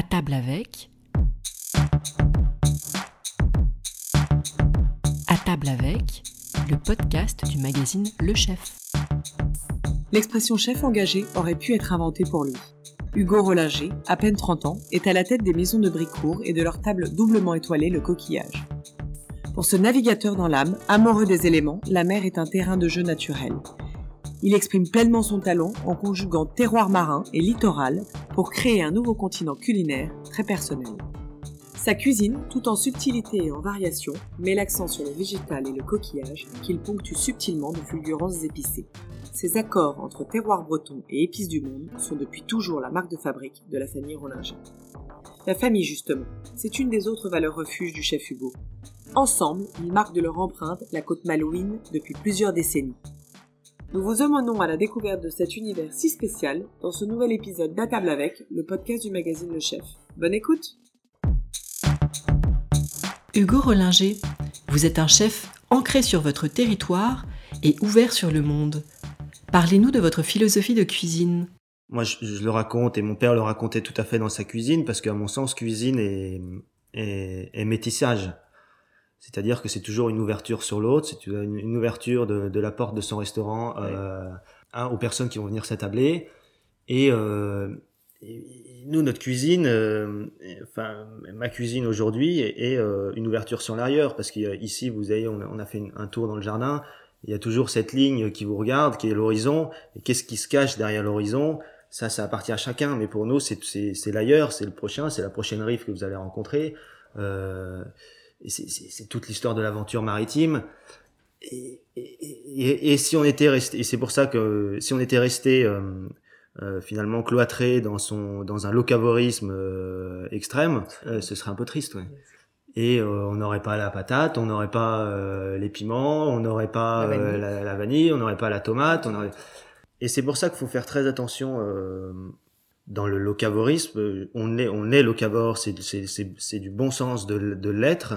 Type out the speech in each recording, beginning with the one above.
À table avec. À table avec, le podcast du magazine Le Chef. L'expression chef engagé aurait pu être inventée pour lui. Hugo Rollinger, à peine 30 ans, est à la tête des maisons de Bricourt et de leur table doublement étoilée Le Coquillage. Pour ce navigateur dans l'âme, amoureux des éléments, la mer est un terrain de jeu naturel. Il exprime pleinement son talent en conjuguant terroir marin et littoral pour créer un nouveau continent culinaire très personnel. Sa cuisine, tout en subtilité et en variation, met l'accent sur le végétal et le coquillage qu'il ponctue subtilement de fulgurances épicées. Ces accords entre terroir breton et épices du monde sont depuis toujours la marque de fabrique de la famille Rollinger. La famille, justement, c'est une des autres valeurs refuges du chef Hugo. Ensemble, ils marquent de leur empreinte la côte malouine depuis plusieurs décennies. Nous vous emmenons à la découverte de cet univers si spécial dans ce nouvel épisode d'À table avec, le podcast du magazine Le Chef. Bonne écoute Hugo Rollinger, vous êtes un chef ancré sur votre territoire et ouvert sur le monde. Parlez-nous de votre philosophie de cuisine. Moi, je, le raconte et mon père le racontait tout à fait dans sa cuisine parce qu'à mon sens, cuisine est, est métissage. C'est-à-dire que c'est toujours une ouverture sur l'autre, c'est une, ouverture de, la porte de son restaurant euh, aux personnes qui vont venir s'attabler. Et, euh, nous, notre cuisine, euh, enfin ma cuisine aujourd'hui est, une ouverture sur l'arrière parce qu'ici, vous avez, on a, fait un tour dans le jardin. Il y a toujours cette ligne qui vous regarde, qui est l'horizon. Et qu'est-ce qui se cache derrière l'horizon? Ça, ça appartient à chacun. Mais pour nous, c'est l'ailleurs, c'est le prochain, c'est la prochaine rive que vous allez rencontrer. Euh, c'est toute l'histoire de l'aventure maritime. Et, et, et, si on était resté, et c'est pour ça que si on était resté euh, euh, finalement cloîtré dans son dans un locavorisme euh, extrême, ce serait un peu triste. Ouais. Et on n'aurait pas la patate, on n'aurait pas les piments, on n'aurait pas la vanille. La, vanille. on n'aurait pas la tomate. On aurait... Et c'est pour ça qu'il faut faire très attention dans le locavorisme, euh, on est, on est locavore, c'est, c'est, c'est, c'est du bon sens de, de l'être.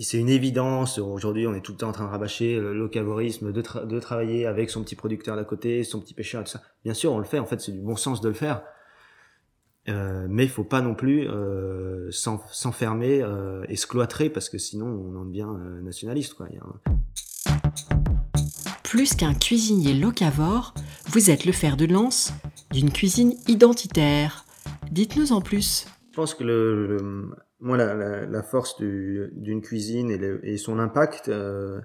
C'est une évidence. Aujourd'hui, on est tout le temps en train de rabâcher le locavorisme, de, de travailler avec son petit producteur d'à côté, son petit pêcheur, tout ça. Bien sûr, on le fait. En fait, c'est du bon sens de le faire. Euh, mais il faut pas non plus euh, s'enfermer euh, et se cloîtrer parce que sinon on en devient euh, nationaliste. Quoi. Plus qu'un cuisinier locavore, vous êtes le fer de lance d'une cuisine identitaire. Dites-nous en plus. Je pense que moi, la, force d'une cuisine et, son impact, euh,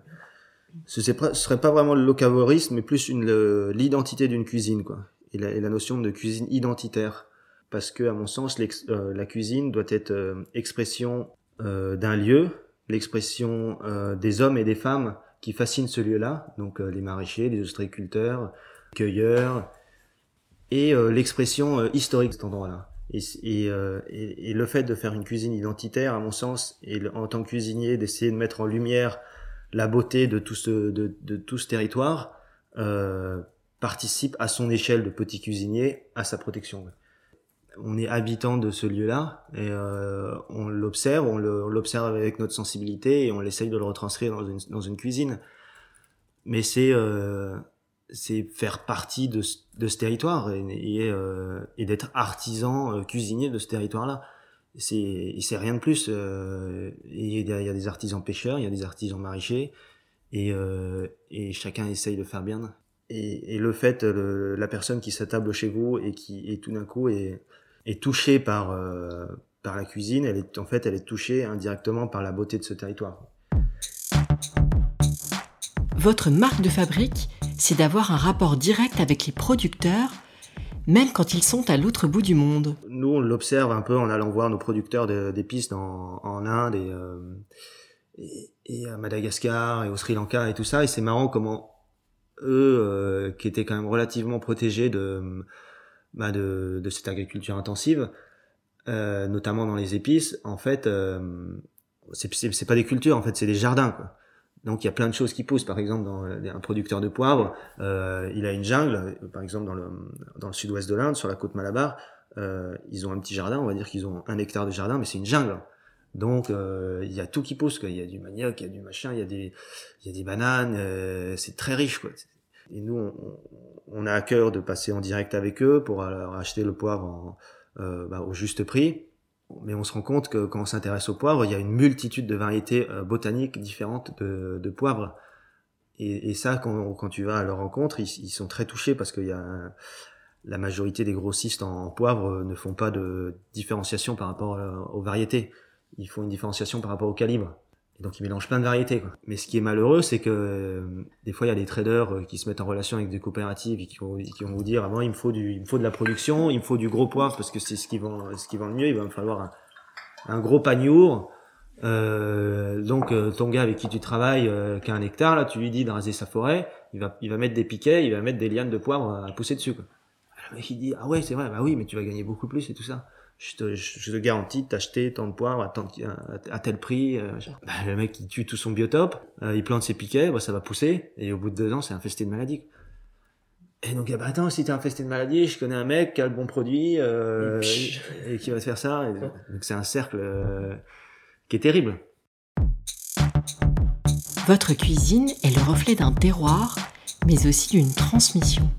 ce ne serait pas vraiment le locavorisme, mais plus l'identité d'une cuisine, quoi. Et la, et la, notion de cuisine identitaire. Parce que, à mon sens, euh, la cuisine doit être euh, expression euh, d'un lieu, l'expression des hommes et des femmes qui fascinent ce lieu-là, donc les maraîchers, les ostréiculteurs, cueilleurs, et euh, l'expression euh, historique de cet endroit-là. Et, euh, le fait de faire une cuisine identitaire, à mon sens, et en tant que cuisinier, d'essayer de mettre en lumière la beauté de tout ce, de, tout ce territoire, euh, participe à son échelle de petit cuisinier à sa protection. On est habitant de ce lieu-là et euh, on l'observe, on l'observe avec notre sensibilité et on essaye de le retranscrire dans une, dans une cuisine. Mais c'est euh, faire partie de, de ce territoire et, et, euh, d'être artisan cuisinier de ce territoire-là. C'est rien de plus. Il y, a, des artisans pêcheurs, il y a des artisans maraîchers et, et chacun essaye de faire bien. Et, et le fait, la personne qui s'attable chez vous et qui et tout d'un coup est, est touchée par euh, par la cuisine, elle est en fait elle est touchée indirectement par la beauté de ce territoire. Votre marque de fabrique c'est d'avoir un rapport direct avec les producteurs, même quand ils sont à l'autre bout du monde. Nous, on l'observe un peu en allant voir nos producteurs d'épices en Inde euh, et, et, à Madagascar et au Sri Lanka et tout ça. Et c'est marrant comment eux, euh, qui étaient quand même relativement protégés de, bah de, de, cette agriculture intensive, euh, notamment dans les épices, en fait, euh, c'est pas des cultures, en fait, c'est des jardins. Quoi. Donc il y a plein de choses qui poussent. Par exemple, dans un producteur de poivre, euh, il a une jungle. Par exemple, dans le, dans le sud-ouest de l'Inde, sur la côte Malabar, euh, ils ont un petit jardin. On va dire qu'ils ont un hectare de jardin, mais c'est une jungle. Donc euh, il y a tout qui pousse. Quoi. Il y a du manioc, il y a du machin, il y a des, il y a des bananes. Euh, c'est très riche. Quoi. Et nous, on, on, a à cœur de passer en direct avec eux pour leur acheter le poivre en, bah, au juste prix. Mais on se rend compte que quand on s'intéresse au poivre, il y a une multitude de variétés botaniques différentes de, de poivre. Et, et, ça, quand, quand, tu vas à leur rencontre, ils, ils sont très touchés parce qu'il y a la majorité des grossistes en, poivre ne font pas de différenciation par rapport aux variétés. Ils font une différenciation par rapport au calibre. Et donc ils mélangent plein de variétés. Quoi. Mais ce qui est malheureux, c'est que euh, des fois il y a des traders euh, qui se mettent en relation avec des coopératives et qui vont, vous dire ah bon il me faut du, il me faut de la production, il me faut du gros poivre parce que c'est ce qui vend, ce qui vend le mieux. Il va me falloir un, un gros paniour. Euh, donc euh, ton gars avec qui tu travailles, qui a un hectare là, tu lui dis de raser sa forêt, il va, il va mettre des piquets, il va mettre des lianes de poivre à pousser dessus. Quoi. Le mec il dit ah ouais c'est vrai bah oui mais tu vas gagner beaucoup plus et tout ça je te, je te garantis de t'acheter tant de poivre à, tant, à, tel prix. Euh, bah, le mec, il tue tout son biotope, euh, il plante ses piquets, bah, ça va pousser, et au bout de deux ans, c'est infesté de maladies. Et donc, bah, attends, si t'es infesté de maladies, je connais un mec qui a le bon produit, euh, et, qui va te faire ça. donc, c'est un cercle euh, qui est terrible. Votre cuisine est le reflet d'un terroir, mais aussi d'une transmission.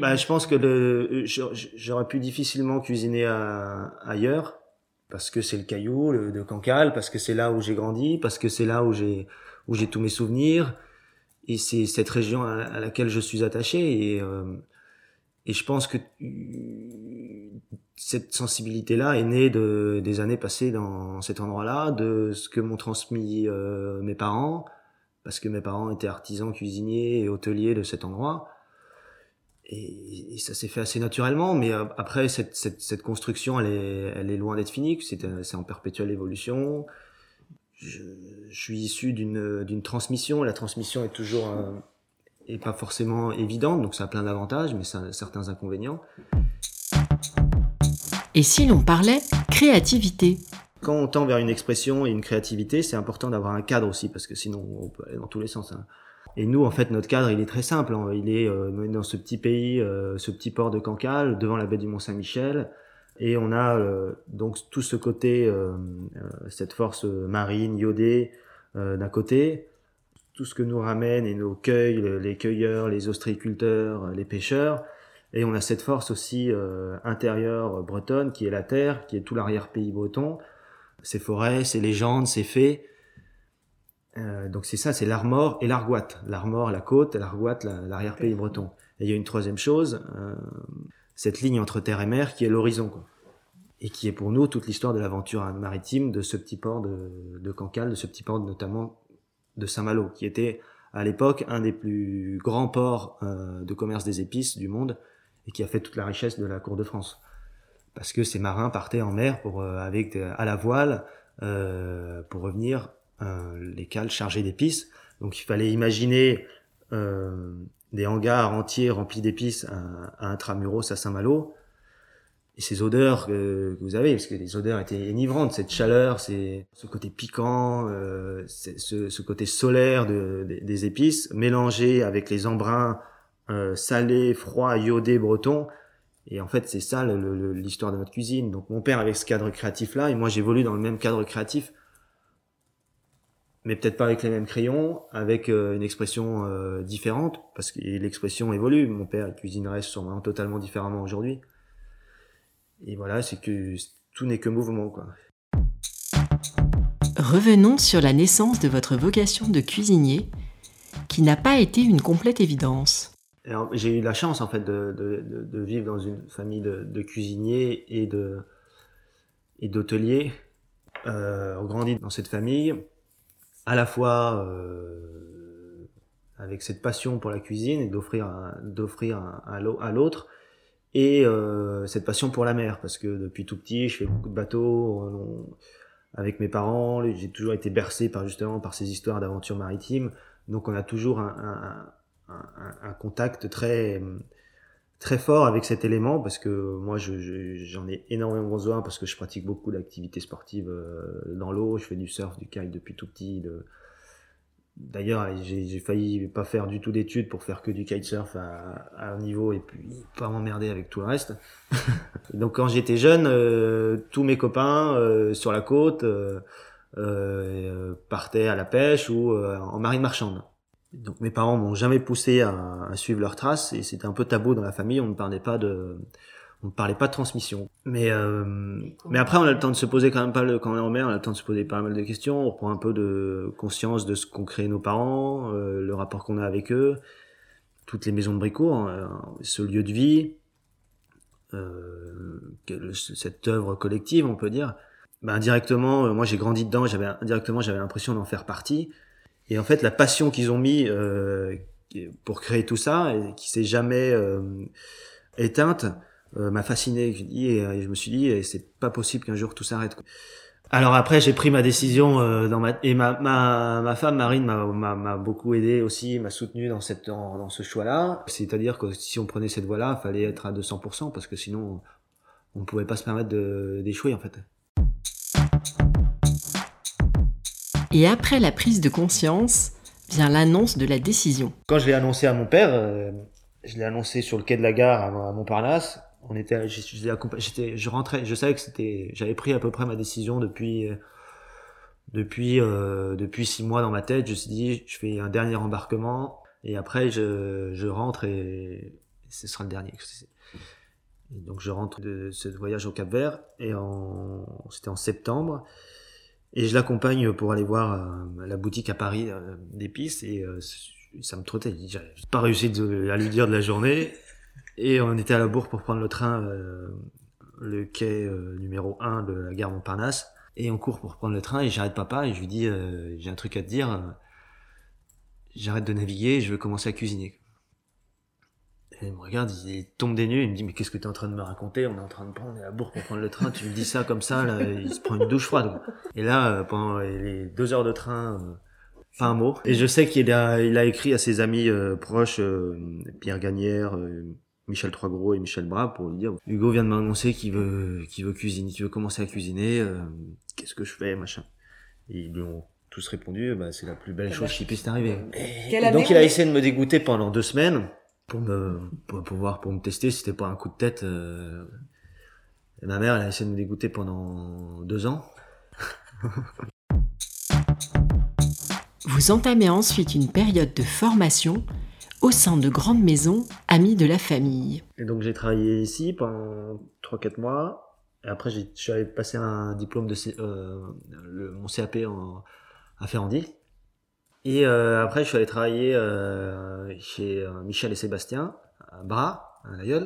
Bah, je pense que le, j'aurais pu difficilement cuisiner ailleurs parce que c'est le caillou de Cancale, parce que c'est là où j'ai grandi, parce que c'est là où j'ai où j'ai tous mes souvenirs et c'est cette région à, laquelle je suis attaché et euh, et je pense que cette sensibilité-là est née de des années passées dans cet endroit-là, de ce que m'ont transmis euh, mes parents, parce que mes parents étaient artisans cuisiniers et hôteliers de cet endroit et, ça s'est fait assez naturellement, mais euh, après cette, cette, cette, construction, elle est, elle est loin d'être finie. C'est, euh, c'est en perpétuelle évolution. Je, je suis issu d'une, d'une transmission. La transmission est toujours euh, est pas forcément évidente, donc ça a plein d'avantages, mais ça a certains inconvénients. Et si l'on parlait créativité? Quand on tend vers une expression et une créativité, c'est important d'avoir un cadre aussi, parce que sinon on peut aller dans tous les sens. Hein. Et nous, en fait, notre cadre, il est très simple. Hein. Il est euh, dans ce petit pays, euh, ce petit port de Cancale, devant la baie du Mont-Saint-Michel. Et on a euh, donc tout ce côté, cette force marine, iodée, d'un côté. Tout ce que nous ramène et nos cueils, les cueilleurs, les ostréiculteurs, les pêcheurs. Et on a cette force aussi intérieure bretonne, qui est la terre, qui est tout l'arrière-pays breton. Ces forêts, ces légendes, ces faits euh, donc c'est ça, c'est l'armor et l'argoite. L'armor, la côte, l'argoite, l'arrière-pays breton. Et il y a une troisième chose, euh, cette ligne entre terre et mer qui est l'horizon. Et qui est pour nous toute l'histoire de l'aventure maritime de ce petit port de, de Cancale, de ce petit port notamment de Saint-Malo, qui était à l'époque un des plus grands ports euh, de commerce des épices du monde et qui a fait toute la richesse de la cour de France. Parce que ces marins partaient en mer pour, avec à la voile pour revenir les cales chargées d'épices. Donc il fallait imaginer euh, des hangars entiers remplis d'épices à, à Intramuros, à Saint-Malo. Et ces odeurs que, vous avez, parce que les odeurs étaient enivrantes, cette chaleur, c'est ce côté piquant, euh, ce, ce, côté solaire de, des épices, mélangé avec les embruns euh, salés, froids, iodés, bretons. Et en fait, c'est ça l'histoire de notre cuisine. Donc mon père avec ce cadre créatif-là, et moi j'évolue dans le même cadre créatif mais peut-être pas avec les mêmes crayons, avec euh, une expression euh, différente, parce que l'expression évolue. Mon père cuisinerait sûrement totalement différemment aujourd'hui. Et voilà, c'est que tout n'est que mouvement, quoi. Revenons sur la naissance de votre vocation de cuisinier, qui n'a pas été une complète évidence. J'ai eu la chance en fait de, de, de, vivre dans une famille de, cuisiniers et de et d'hôteliers. Euh, grandi dans cette famille, à la fois euh, avec cette passion pour la cuisine et d'offrir d'offrir à l'autre et euh, cette passion pour la mer. Parce que depuis tout petit je fais beaucoup de bateaux avec mes parents j'ai toujours été bercé par justement par ces histoires d'aventures maritimes. Donc on a toujours un, un, un, contact très très fort avec cet élément parce que moi j'en ai énormément besoin parce que je pratique beaucoup d'activités sportives euh, dans l'eau, je fais du surf, du kite depuis tout petit. De... D'ailleurs, j'ai failli pas faire du tout d'études pour faire que du kitesurf à, à un niveau et puis pas m'emmerder avec tout le reste. Donc quand j'étais jeune, euh, tous mes copains euh, sur la côte partaient à la pêche ou en marine marchande. Donc mes parents m'ont jamais poussé à, suivre leurs traces et c'était un peu tabou dans la famille. On ne parlait pas de, on parlait pas de transmission. Mais euh, mais après on a le temps de se poser quand même pas le quand on est en on a le temps de se poser pas mal de questions, on reprend un peu de conscience de ce qu'ont créé nos parents, euh, le rapport qu'on a avec eux, toutes les maisons de Bricourt, hein, ce lieu de vie, euh, cette œuvre collective, on peut dire. Ben, indirectement, moi j'ai grandi dedans, j'avais indirectement j'avais l'impression d'en faire partie. Et en fait, la passion qu'ils ont mis euh, pour créer tout ça, et qui s'est jamais euh, éteinte, euh, m'a fasciné. Et, je me suis dit, c'est pas possible qu'un jour tout s'arrête. Alors après, j'ai pris ma décision dans ma et ma ma, ma femme Marine m'a beaucoup aidé aussi, m'a soutenu dans cette dans, dans ce choix-là. C'est-à-dire que si on prenait cette voie-là, fallait être à 200% parce que sinon on ne pouvait pas se permettre d'échouer en fait. Et après la prise de conscience, vient l'annonce de la décision. Quand je l'ai annoncé à mon père, euh, je l'ai annoncé sur le quai de la gare à, Montparnasse. On était, je rentrais, je savais que c'était, j'avais pris à peu près ma décision depuis, euh, depuis, euh, depuis six mois dans ma tête. Je me suis dit, je fais un dernier embarquement et après je, je rentre et ce sera le dernier. donc je rentre de ce voyage au Cap Vert et c'était en septembre. Et je l'accompagne pour aller voir euh, la boutique à Paris euh, d'épices et euh, ça me trottait. J'ai pas réussi à lui dire de la journée. Et on était à la bourre pour prendre le train, le quai numéro 1 de la gare Montparnasse. Et on court pour prendre le train et j'arrête papa et je lui dis j'ai un truc à te dire. J'arrête de naviguer et je veux commencer à cuisiner. Et il me regarde, il tombe des nues, il me dit mais qu'est-ce que tu es en train de me raconter? On est en train de prendre la bourre pour prendre le train, tu me dis ça comme ça, là, il se prend une douche froide. Et là, euh, pendant les deux heures de train, euh, pas un mot. Et je sais qu'il a, il a écrit à ses amis euh, proches, Pierre Gagnère, Michel Troisgros et Michel Bras pour lui dire Hugo vient de m'annoncer qu'il veut, qu'il veut cuisiner, qu'il veut commencer à cuisiner. Qu'est-ce que je fais, machin. Et ils lui ont tous répondu bah, c'est la plus belle chose qui puisse t'arriver. Donc il a essayé de me dégoûter pendant deux semaines pour me pour pouvoir pour me tester c'était pas un coup de tête euh... et ma mère elle a essayé de me dégoûter pendant deux ans. Vous entamez ensuite une période de formation au sein de grandes maisons amies de la famille. Et donc j'ai travaillé ici pendant 3-4 mois. Et après j'ai je suis allé passer un diplôme de euh, le, mon CAP en, à Ferrandi et euh, après, je suis allé travailler euh, chez euh, Michel et Sébastien, à Bras, à La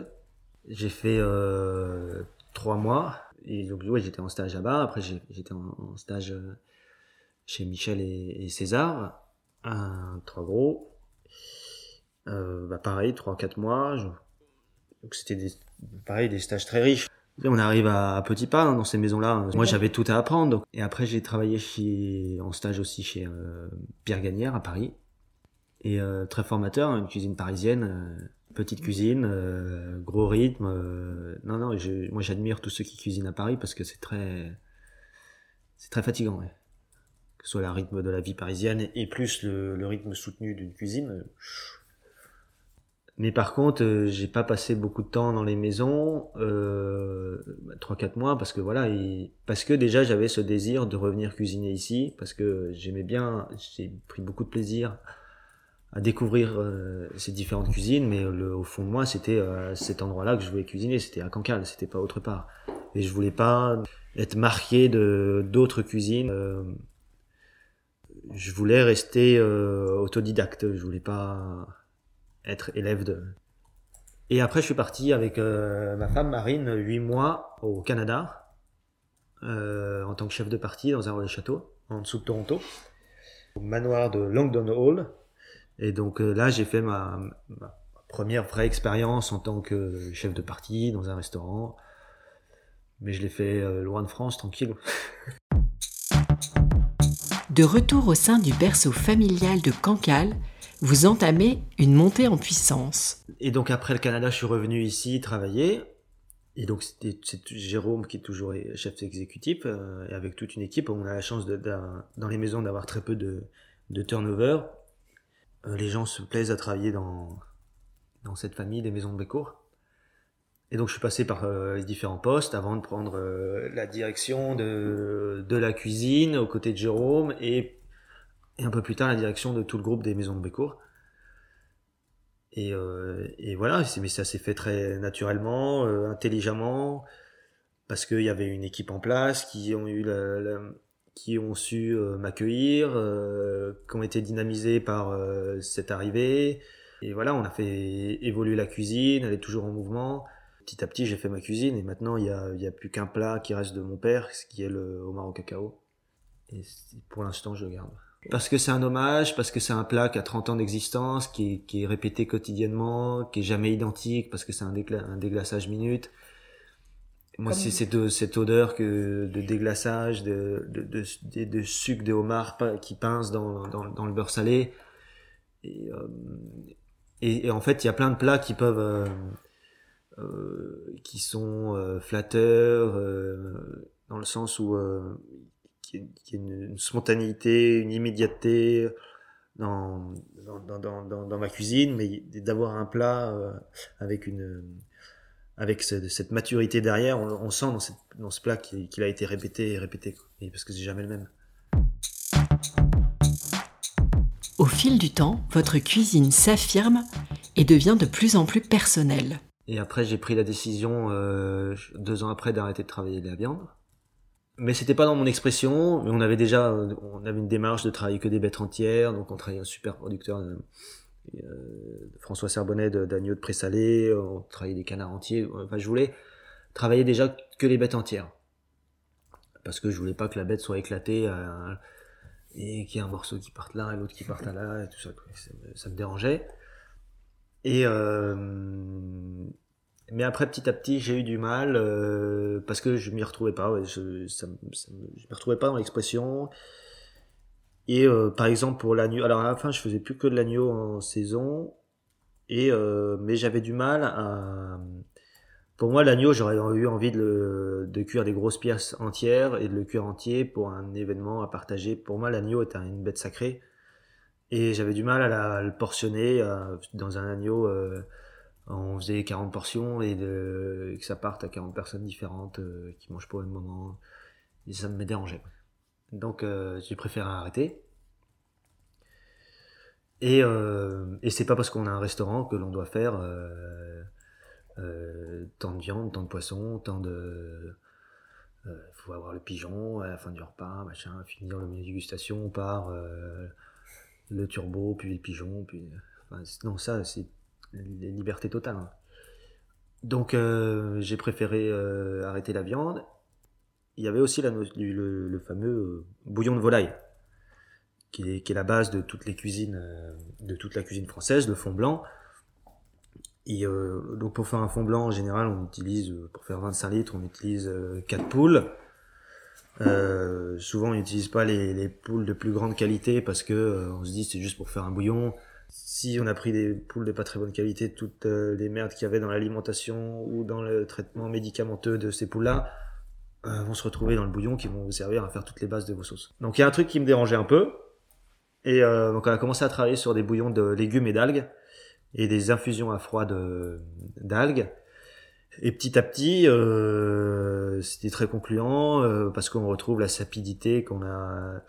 J'ai fait euh, trois mois. Et donc, ouais, j'étais en stage là-bas. Après, j'étais en, stage chez Michel et, César, un, trois gros. bah, pareil, trois, quatre mois. Donc, c'était pareil, des stages très riches. On arrive à, petits pas hein, dans ces maisons-là. Moi, j'avais tout à apprendre. Et après, j'ai travaillé chez, en stage aussi chez euh, Pierre Gagnère à Paris. Et euh, très formateur, une cuisine parisienne, euh, petite cuisine, gros rythme. non, non, moi j'admire tous ceux qui cuisinent à Paris parce que c'est très, c'est très fatigant. Que ce soit le rythme de la vie parisienne et plus le, le rythme soutenu d'une cuisine. Mais par contre, euh, j'ai pas passé beaucoup de temps dans les maisons, euh, 3-4 mois, parce que voilà, parce que déjà j'avais ce désir de revenir cuisiner ici, parce que j'aimais bien, j'ai pris beaucoup de plaisir à découvrir euh, ces différentes cuisines, mais le, au fond de moi, c'était euh, cet endroit-là que je voulais cuisiner, c'était à Cancale, c'était pas autre part. Et je voulais pas être marqué de d'autres cuisines. Euh, je voulais rester autodidacte, je voulais pas être élève de. Et après, je suis parti avec euh, ma femme Marine, huit mois au Canada, euh, en tant que chef de partie dans un relais château, en dessous de Toronto, au manoir de Langdon Hall. Et donc euh, là, j'ai fait ma, ma, première vraie expérience en tant que chef de partie dans un restaurant. Mais je l'ai fait loin de France, tranquille. De retour au sein du berceau familial de Cancale, vous entamez une montée en puissance. Et donc après le Canada, je suis revenu ici travailler. Et donc c'est Jérôme qui est toujours chef exécutif euh, et avec toute une équipe, on a la chance dans les maisons d'avoir très peu de, turnover. Euh, les gens se plaisent à travailler dans, dans cette famille des maisons de Bécourt. Et donc je suis passé par euh, les différents postes avant de prendre la direction de, de la cuisine aux côtés de Jérôme et et un peu plus tard la direction de tout le groupe des maisons de Bécourt. Et, euh, voilà, mais ça s'est fait très naturellement, euh, intelligemment, parce qu'il y avait une équipe en place qui ont eu qui ont su euh, m'accueillir, qui ont été dynamisés par cette arrivée. Et voilà, on a fait évoluer la cuisine, elle est toujours en mouvement. Petit à petit, j'ai fait ma cuisine et maintenant, il n'y a, a plus qu'un plat qui reste de mon père, ce qui est le homard au cacao. Et pour l'instant, je le garde. Parce que c'est un hommage, parce que c'est un plat qui a 30 ans d'existence, qui est, qui est répété quotidiennement, qui est jamais identique, parce que c'est un, un déglaçage minute. Moi, c'est cette, cette odeur que, de déglaçage, de, de, de, de, sucre de homard qui pince dans, dans, dans le beurre salé. Et, euh, et, en fait, il y a plein de plats qui peuvent, euh, euh, qui sont euh, flatteurs, euh, dans le sens où qui une, spontanéité, une immédiateté dans, dans, dans, dans, dans ma cuisine, mais d'avoir un plat euh, avec une avec cette maturité derrière, on, on sent dans, cette, dans, ce plat qu'il a été répété et répété, et parce que c'est jamais le même. Au fil du temps, votre cuisine s'affirme et devient de plus en plus personnelle. Et après, j'ai pris la décision, euh, deux ans après, d'arrêter de travailler la viande mais c'était pas dans mon expression. Mais on avait déjà, on avait une démarche de travailler que des bêtes entières, donc on travaillait un super producteur, euh, euh François Serbonnet d'agneau de, présalé, on travaillait des canards entiers. Enfin, je voulais travailler déjà que les bêtes entières, parce que je voulais pas que la bête soit éclatée euh, et qu'il y ait un morceau qui parte là et l'autre qui parte là et tout ça. Ça, ça me dérangeait. Et mais après, petit à petit, j'ai eu du mal euh, parce que je m'y retrouvais pas. Je, ça, ça, je m'y retrouvais pas dans l'expression. Et euh, par exemple pour l'agneau, alors à la fin, je faisais plus que de l'agneau en saison. Et euh, mais j'avais du mal à. Pour moi, l'agneau, j'aurais eu envie de, le, cuire des grosses pièces entières et de le cuire entier pour un événement à partager. Pour moi, l'agneau était une bête sacrée. Et j'avais du mal à, la, le portionner dans un agneau. On faisait 40 portions et, de, que ça parte à 40 personnes différentes euh, qui mangent pas au même moment. Et ça me dérangeait. Donc euh, j'ai préféré arrêter. Et, euh, et c'est pas parce qu'on a un restaurant que l'on doit faire tant de viande, tant de poisson, tant de. Il faut avoir le pigeon à la fin du repas, machin, finir le menu dégustation par le turbo, puis le pigeon, puis. Non, ça, c'est les libertés totales. Hein. Donc euh, j'ai préféré euh, arrêter la viande. Il y avait aussi la, le, le, fameux euh, bouillon de volaille, qui est, qui est, la base de toutes les cuisines, euh, de toute la cuisine française, le fond blanc. Et euh, donc pour faire un fond blanc, en général, on utilise, pour faire 25 litres, on utilise 4 poules. souvent, on n'utilise pas les, les, poules de plus grande qualité parce que on se dit c'est juste pour faire un bouillon si on a pris des poules de pas très bonne qualité, toutes euh, les merdes qu'il y avait dans l'alimentation ou dans le traitement médicamenteux de ces poules-là euh, vont se retrouver dans le bouillon qui vont vous servir à faire toutes les bases de vos sauces. Donc il y a un truc qui me dérangeait un peu. Et euh, donc on a commencé à travailler sur des bouillons de légumes et d'algues et des infusions à froid d'algues. Et petit à petit, c'était très concluant parce qu'on retrouve la sapidité qu'on a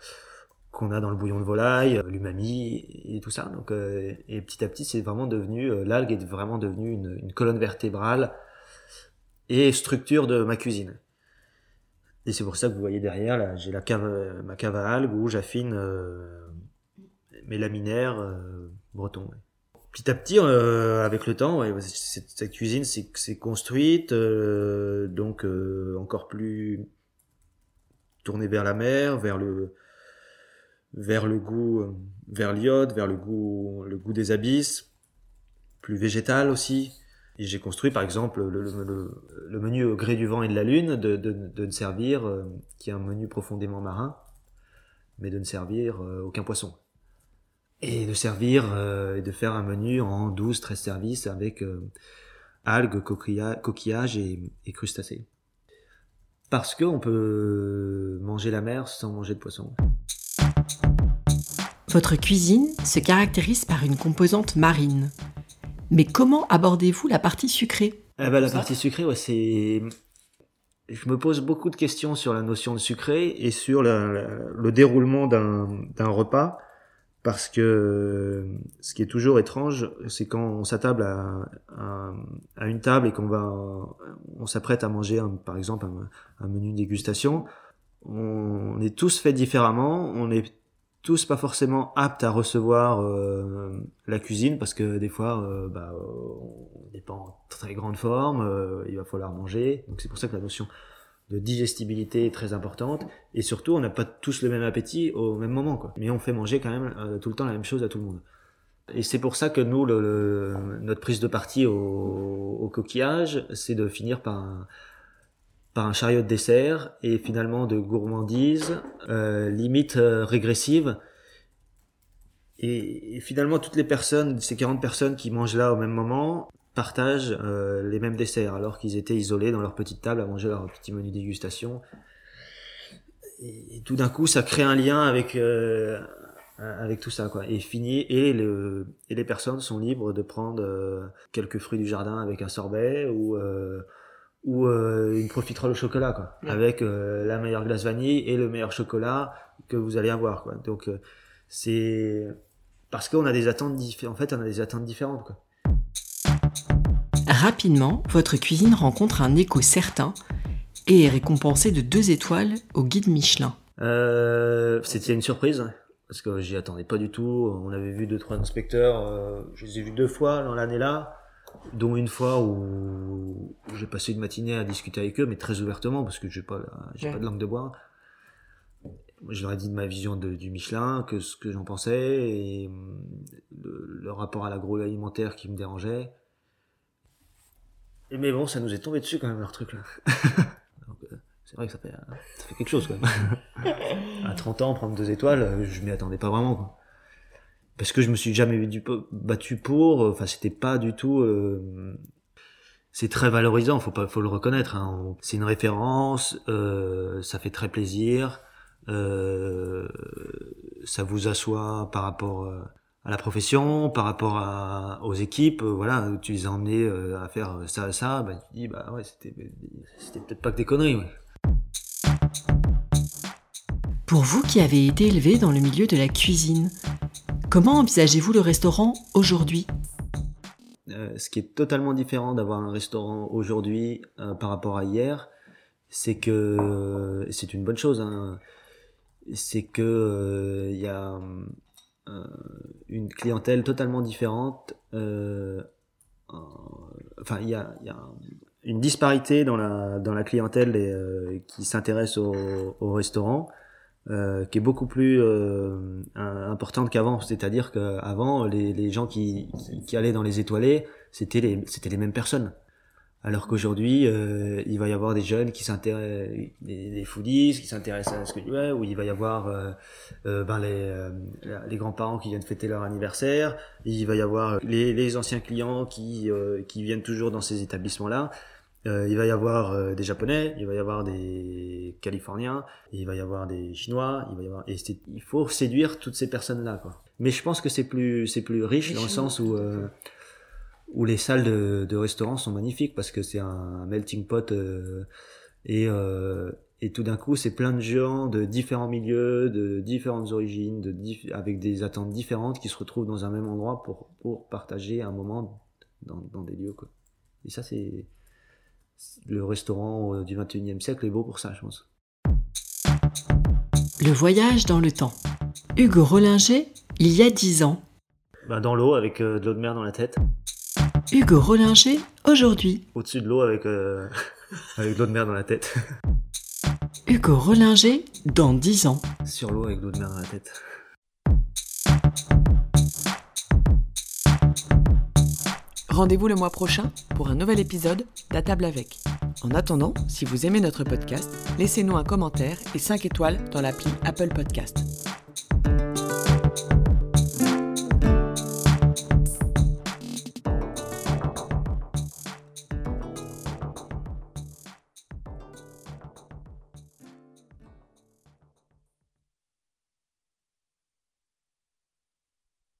qu'on a dans le bouillon de volaille, euh, l'umami et tout ça. Donc, euh, et petit à petit, c'est vraiment devenu, euh, l'algue est vraiment devenue une, colonne vertébrale et structure de ma cuisine. Et c'est pour ça que vous voyez derrière, là, j'ai la cave, ma cave à algues où j'affine mes laminaires bretons. Petit à petit, avec le temps, ouais, cette, cette, cuisine s'est construite, donc encore plus tournée vers la mer, vers le vers le goût, euh, vers l'iode, vers le goût, le goût des abysses, plus végétal aussi. Et j'ai construit par exemple le, menu au gré du vent et de la lune de, de, de ne servir, euh, qui est un menu profondément marin, mais de ne servir euh, aucun poisson. Et de servir et de faire un menu en 12-13 services avec algues, coquillages et, et crustacés. Parce qu'on peut manger la mer sans manger de poisson. Votre cuisine se caractérise par une composante marine. Mais comment abordez-vous la partie sucrée? Eh ben, La partie sucrée, c'est... Je me pose beaucoup de questions sur la notion de sucré et sur le déroulement d'un repas. parce que ce qui est toujours étrange, c'est quand on s'attable à, une table et qu'on va, on s'apprête à manger, par exemple, un, menu dégustation. On, est tous faits différemment. On est tous pas forcément aptes à recevoir euh, la cuisine parce que des fois, euh, bah, on n'est pas en très grande forme. Euh, il va falloir manger. Donc c'est pour ça que la notion de digestibilité très importante et surtout on n'a pas tous le même appétit au même moment quoi mais on fait manger quand même euh, tout le temps la même chose à tout le monde et c'est pour ça que nous le, notre prise de partie au, au coquillage c'est de finir par un, par un chariot de dessert et finalement de gourmandise euh, limite euh, régressive et, finalement toutes les personnes ces 40 personnes qui mangent là au même moment partagent euh, les mêmes desserts alors qu'ils étaient isolés dans leur petite table à manger leur petit menu dégustation. Et, tout d'un coup, ça crée un lien avec avec tout ça quoi. Et fini et le et les personnes sont libres de prendre quelques fruits du jardin avec un sorbet ou euh, ou euh, une profiterole au chocolat quoi, ouais. avec la meilleure glace vanille et le meilleur chocolat que vous allez avoir quoi. Donc c'est parce qu'on a des attentes différentes. En fait, on a des attentes différentes quoi. Rapidement, votre cuisine rencontre un écho certain et est récompensée de deux étoiles au guide Michelin. Euh, C'était une surprise parce que j'y attendais pas du tout. On avait vu deux trois inspecteurs, euh, je les ai vus deux fois dans l'année-là, dont une fois où j'ai passé une matinée à discuter avec eux, mais très ouvertement parce que j'ai pas j'ai ouais. pas de langue de bois. Je leur ai dit de ma vision de, du Michelin, que ce que j'en pensais et le, le rapport à l'agroalimentaire qui me dérangeait. Mais bon, ça nous est tombé dessus quand même leur truc là. euh, c'est vrai que ça fait, ça fait quelque chose quand même. à 30 ans, prendre deux étoiles, je m'y attendais pas vraiment. Quoi. Parce que je me suis jamais battu pour. Enfin, c'était pas du tout. Euh, c'est très valorisant, faut pas, faut le reconnaître. Hein. C'est une référence, euh, ça fait très plaisir. Euh, ça vous assoit par rapport à la profession, par rapport aux équipes, euh, voilà, tu les as emmenés euh, à faire ça, ça, bah, tu dis, bah ouais, c'était, c'était peut-être pas que des conneries. Pour vous qui avez été élevé dans le milieu de la cuisine, comment envisagez-vous le restaurant aujourd'hui? Euh, Ce qui est totalement différent d'avoir un restaurant aujourd'hui euh, par rapport à hier, c'est que c'est une bonne chose. Hein, c'est que il y a euh, une clientèle totalement différente. Euh, enfin, il y a, une disparité dans la, clientèle euh, qui s'intéresse au, restaurant. Euh, qui est beaucoup plus euh, importante qu'avant. C'est-à-dire qu'avant, les, les gens qui, qui, qui, allaient dans les étoilés, c'était les, c'était les mêmes personnes. Alors qu'aujourd'hui, euh, il va y avoir des jeunes qui s'intéressent, des, foodies qui s'intéressent à ce que tu ouais, ou il va y avoir euh, euh, ben les, euh, les grands-parents qui viennent fêter leur anniversaire, il va y avoir les, les anciens clients qui, euh, qui viennent toujours dans ces établissements-là. Euh, il va y avoir des japonais, il va y avoir des californiens, il va y avoir des chinois, il va y avoir et il faut séduire toutes ces personnes-là quoi. Mais je pense que c'est plus c'est plus riche dans le sens où où les salles de, de restaurants sont magnifiques parce que c'est un melting pot euh, et, euh, et tout d'un coup c'est plein de gens de différents milieux, de différentes origines, de dif avec des attentes différentes qui se retrouvent dans un même endroit pour, pour partager un moment dans, dans des lieux quoi. Et ça c'est le restaurant du 21e siècle est beau pour ça je pense. Le voyage dans le temps. Hugo Rollinger, il y a dix ans. Ben dans l'eau avec euh, de l'eau de mer dans la tête. Hugo Rollinger, aujourd'hui. Au-dessus de l'eau avec, euh, avec de l'eau de mer dans la tête. Hugo Rollinger, dans 10 ans. Sur l'eau avec de l'eau de mer dans la tête. Rendez-vous le mois prochain pour un nouvel épisode d'À table avec. En attendant, si vous aimez notre podcast, laissez-nous un commentaire et 5 étoiles dans l'appli Apple Podcast.